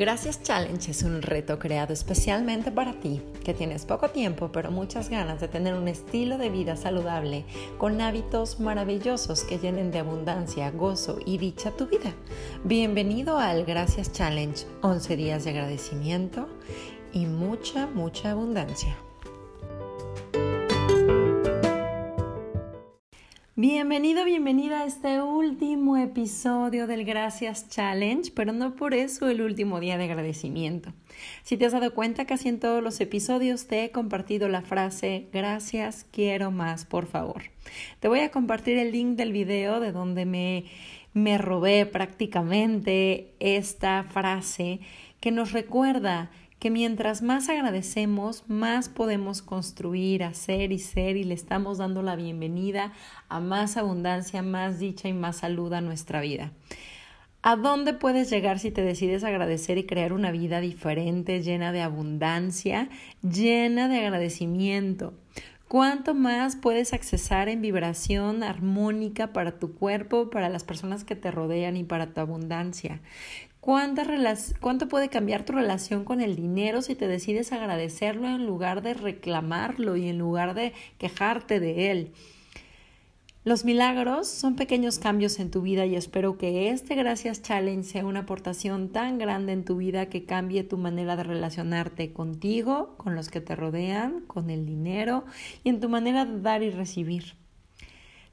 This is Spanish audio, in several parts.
Gracias Challenge es un reto creado especialmente para ti, que tienes poco tiempo pero muchas ganas de tener un estilo de vida saludable con hábitos maravillosos que llenen de abundancia, gozo y dicha tu vida. Bienvenido al Gracias Challenge, 11 días de agradecimiento y mucha, mucha abundancia. Bienvenido, bienvenida a este último episodio del Gracias Challenge, pero no por eso el último día de agradecimiento. Si te has dado cuenta, casi en todos los episodios te he compartido la frase Gracias, quiero más, por favor. Te voy a compartir el link del video de donde me, me robé prácticamente esta frase que nos recuerda que mientras más agradecemos, más podemos construir, hacer y ser y le estamos dando la bienvenida a más abundancia, más dicha y más salud a nuestra vida. ¿A dónde puedes llegar si te decides agradecer y crear una vida diferente, llena de abundancia, llena de agradecimiento? ¿Cuánto más puedes accesar en vibración armónica para tu cuerpo, para las personas que te rodean y para tu abundancia? ¿Cuánto puede cambiar tu relación con el dinero si te decides agradecerlo en lugar de reclamarlo y en lugar de quejarte de él? Los milagros son pequeños cambios en tu vida y espero que este Gracias Challenge sea una aportación tan grande en tu vida que cambie tu manera de relacionarte contigo, con los que te rodean, con el dinero y en tu manera de dar y recibir.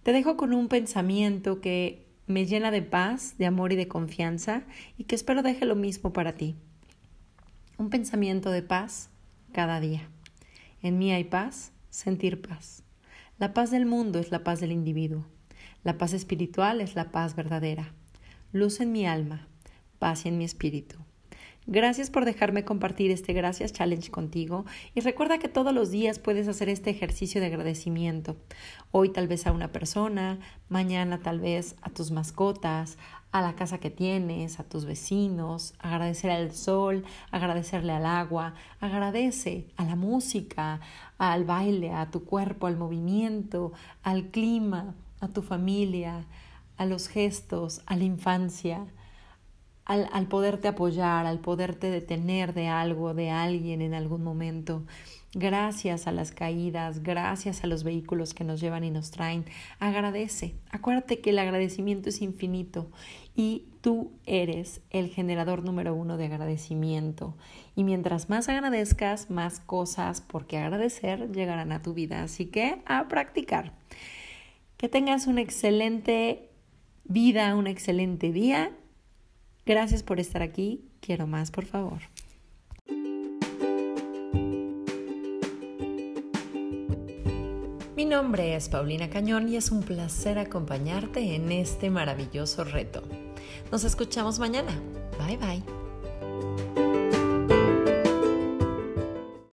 Te dejo con un pensamiento que me llena de paz, de amor y de confianza y que espero deje lo mismo para ti. Un pensamiento de paz cada día. En mí hay paz, sentir paz. La paz del mundo es la paz del individuo. La paz espiritual es la paz verdadera. Luz en mi alma, paz en mi espíritu. Gracias por dejarme compartir este Gracias Challenge contigo y recuerda que todos los días puedes hacer este ejercicio de agradecimiento. Hoy tal vez a una persona, mañana tal vez a tus mascotas, a la casa que tienes, a tus vecinos, agradecer al sol, agradecerle al agua, agradece a la música, al baile, a tu cuerpo, al movimiento, al clima, a tu familia, a los gestos, a la infancia al, poderte apoyar, al poderte detener de algo, de alguien en algún momento. Gracias a las caídas, gracias a los vehículos que nos llevan y nos traen. Agradece. Acuérdate que el agradecimiento es infinito y tú eres el generador número uno de agradecimiento. Y mientras más agradezcas, más cosas por qué agradecer llegarán a tu vida. Así que a practicar. Que tengas una excelente vida, un excelente día Gracias por estar aquí. Quiero más, por favor. Mi nombre es Paulina Cañón y es un placer acompañarte en este maravilloso reto. Nos escuchamos mañana. Bye bye.